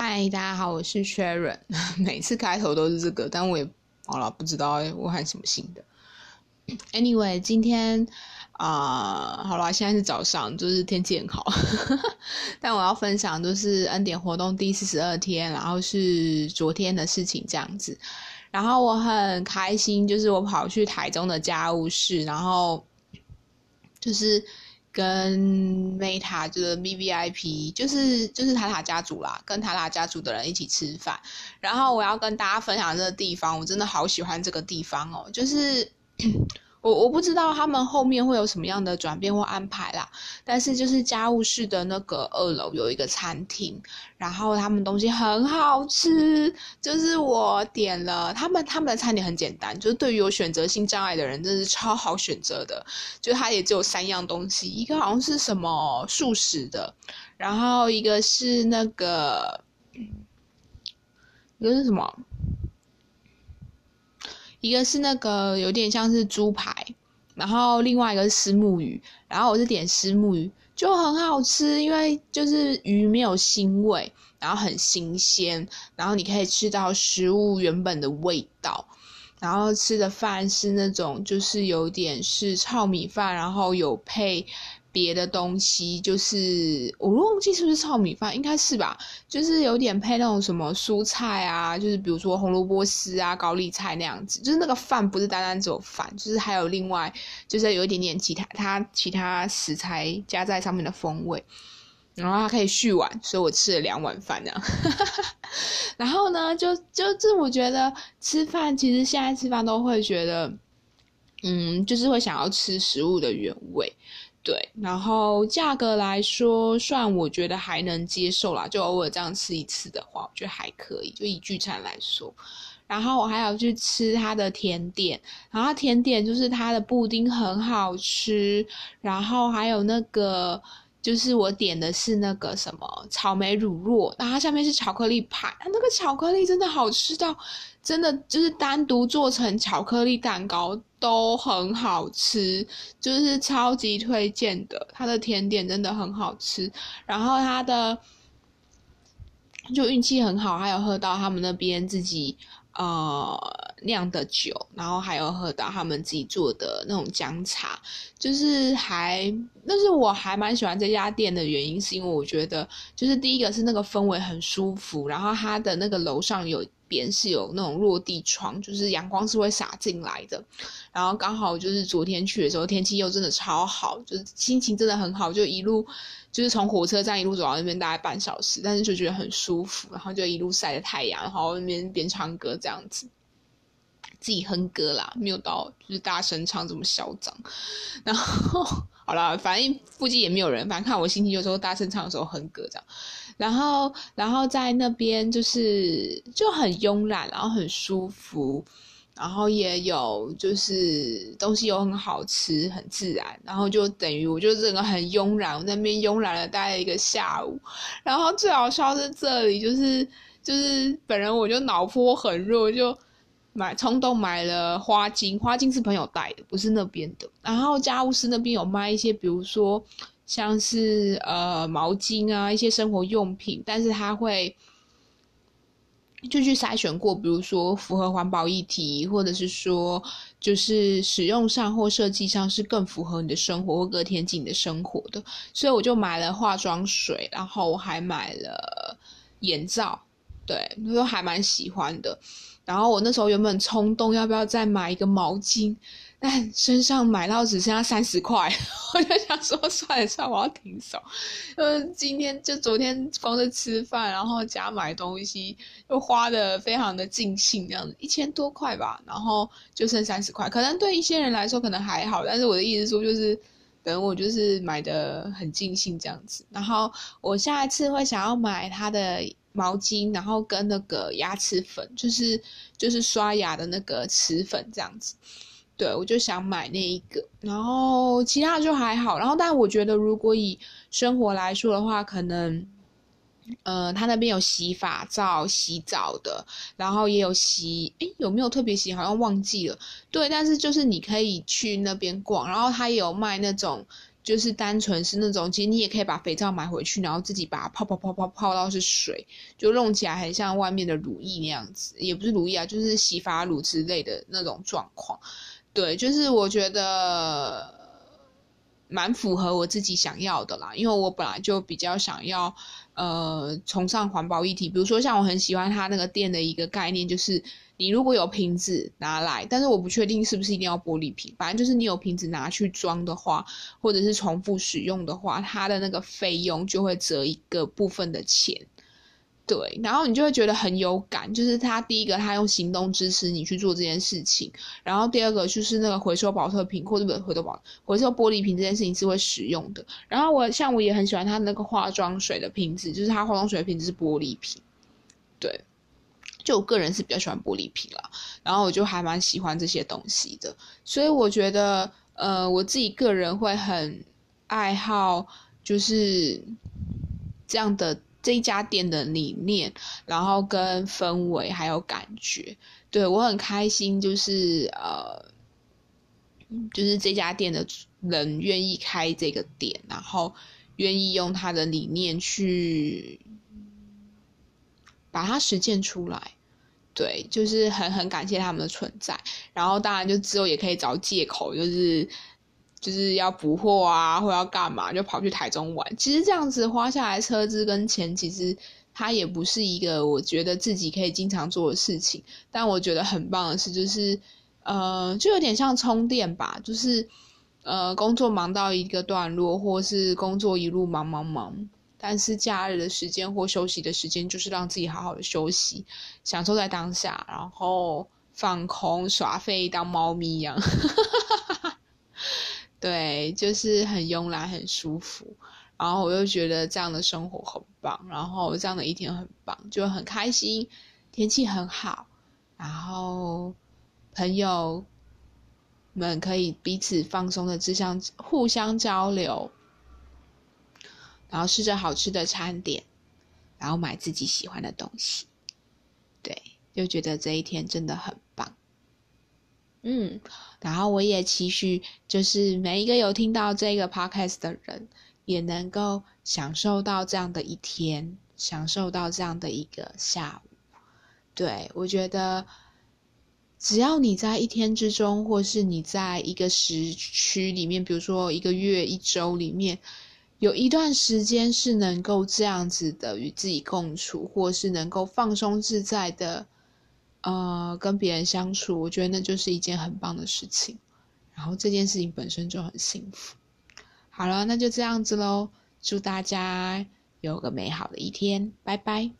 嗨，大家好，我是 Sharon。每次开头都是这个，但我也好了，不知道我喊什么新的。Anyway，今天啊，好了，现在是早上，就是天气很好。但我要分享就是恩典活动第四十二天，然后是昨天的事情这样子。然后我很开心，就是我跑去台中的家务室，然后就是。跟 Meta 就是 V V I P，就是就是塔塔家族啦，跟塔塔家族的人一起吃饭。然后我要跟大家分享这个地方，我真的好喜欢这个地方哦，就是。我我不知道他们后面会有什么样的转变或安排啦，但是就是家务室的那个二楼有一个餐厅，然后他们东西很好吃，就是我点了他们他们的餐点很简单，就是对于有选择性障碍的人，真是超好选择的，就它也只有三样东西，一个好像是什么素食的，然后一个是那个，一个是什么？一个是那个有点像是猪排，然后另外一个是石木鱼，然后我是点石木鱼，就很好吃，因为就是鱼没有腥味，然后很新鲜，然后你可以吃到食物原本的味道，然后吃的饭是那种就是有点是糙米饭，然后有配。别的东西就是我忘记是不是糙米饭，应该是吧？就是有点配那种什么蔬菜啊，就是比如说红萝卜丝啊、高丽菜那样子。就是那个饭不是单单只有饭，就是还有另外就是有一点点其他它其他食材加在上面的风味，然后它可以续碗，所以我吃了两碗饭这样。然后呢，就就这我觉得吃饭其实现在吃饭都会觉得，嗯，就是会想要吃食物的原味。对，然后价格来说，算我觉得还能接受啦，就偶尔这样吃一次的话，我觉得还可以。就以聚餐来说，然后我还要去吃它的甜点，然后甜点就是它的布丁很好吃，然后还有那个。就是我点的是那个什么草莓乳酪，然后它下面是巧克力派，它那个巧克力真的好吃到，真的就是单独做成巧克力蛋糕都很好吃，就是超级推荐的。它的甜点真的很好吃，然后它的就运气很好，还有喝到他们那边自己。呃，酿的酒，然后还有喝到他们自己做的那种姜茶，就是还，但是我还蛮喜欢这家店的原因，是因为我觉得，就是第一个是那个氛围很舒服，然后它的那个楼上有边是有那种落地窗，就是阳光是会洒进来的，然后刚好就是昨天去的时候天气又真的超好，就是心情真的很好，就一路。就是从火车站一路走到那边大概半小时，但是就觉得很舒服，然后就一路晒着太阳，然后那边边唱歌这样子，自己哼歌啦，没有到就是大声唱这么嚣张。然后 好了，反正附近也没有人，反正看我心情有时候大声唱的时候哼歌这样。然后然后在那边就是就很慵懒，然后很舒服。然后也有，就是东西又很好吃，很自然，然后就等于我就整个很慵懒，我那边慵懒了待了一个下午。然后最好笑是这里，就是就是本人我就脑波很弱，就买冲动买了花巾，花巾是朋友带的，不是那边的。然后家务室那边有卖一些，比如说像是呃毛巾啊，一些生活用品，但是他会。就去筛选过，比如说符合环保议题，或者是说就是使用上或设计上是更符合你的生活或隔天进你的生活的，所以我就买了化妆水，然后我还买了眼罩，对，都还蛮喜欢的。然后我那时候原本冲动要不要再买一个毛巾。但身上买到只剩下三十块，我就想说算了算了，我要停手。呃，今天就昨天光是吃饭，然后加买东西，又花的非常的尽兴，这样子一千多块吧，然后就剩三十块。可能对一些人来说可能还好，但是我的意思说就是，等我就是买的很尽兴这样子。然后我下一次会想要买它的毛巾，然后跟那个牙齿粉，就是就是刷牙的那个齿粉这样子。对，我就想买那一个，然后其他就还好。然后，但我觉得如果以生活来说的话，可能，呃，他那边有洗发皂、洗澡的，然后也有洗，诶，有没有特别洗？好像忘记了。对，但是就是你可以去那边逛，然后他也有卖那种。就是单纯是那种，其实你也可以把肥皂买回去，然后自己把它泡泡泡泡泡到是水，就弄起来很像外面的乳液那样子，也不是乳液啊，就是洗发乳之类的那种状况。对，就是我觉得蛮符合我自己想要的啦，因为我本来就比较想要呃崇尚环保议题，比如说像我很喜欢他那个店的一个概念，就是你如果有瓶子拿来，但是我不确定是不是一定要玻璃瓶，反正就是你有瓶子拿去装的话，或者是重复使用的话，它的那个费用就会折一个部分的钱。对，然后你就会觉得很有感，就是他第一个，他用行动支持你去做这件事情，然后第二个就是那个回收保特瓶或者不回收保回收玻璃瓶这件事情是会使用的。然后我像我也很喜欢他那个化妆水的瓶子，就是他化妆水的瓶子是玻璃瓶，对，就我个人是比较喜欢玻璃瓶啦，然后我就还蛮喜欢这些东西的，所以我觉得呃我自己个人会很爱好就是这样的。这一家店的理念，然后跟氛围还有感觉，对我很开心。就是呃，就是这家店的人愿意开这个店，然后愿意用他的理念去把它实践出来。对，就是很很感谢他们的存在。然后当然就之后也可以找借口，就是。就是要补货啊，或要干嘛，就跑去台中玩。其实这样子花下来车资跟钱，其实它也不是一个我觉得自己可以经常做的事情。但我觉得很棒的是，就是呃，就有点像充电吧。就是呃，工作忙到一个段落，或是工作一路忙忙忙，但是假日的时间或休息的时间，就是让自己好好的休息，享受在当下，然后放空耍废，当猫咪一样。对，就是很慵懒，很舒服，然后我又觉得这样的生活很棒，然后这样的一天很棒，就很开心，天气很好，然后朋友们可以彼此放松的，只想互相交流，然后吃着好吃的餐点，然后买自己喜欢的东西，对，就觉得这一天真的很棒。嗯，然后我也期许，就是每一个有听到这个 podcast 的人，也能够享受到这样的一天，享受到这样的一个下午。对我觉得，只要你在一天之中，或是你在一个时区里面，比如说一个月、一周里面，有一段时间是能够这样子的与自己共处，或是能够放松自在的。呃，跟别人相处，我觉得那就是一件很棒的事情。然后这件事情本身就很幸福。好了，那就这样子喽。祝大家有个美好的一天，拜拜。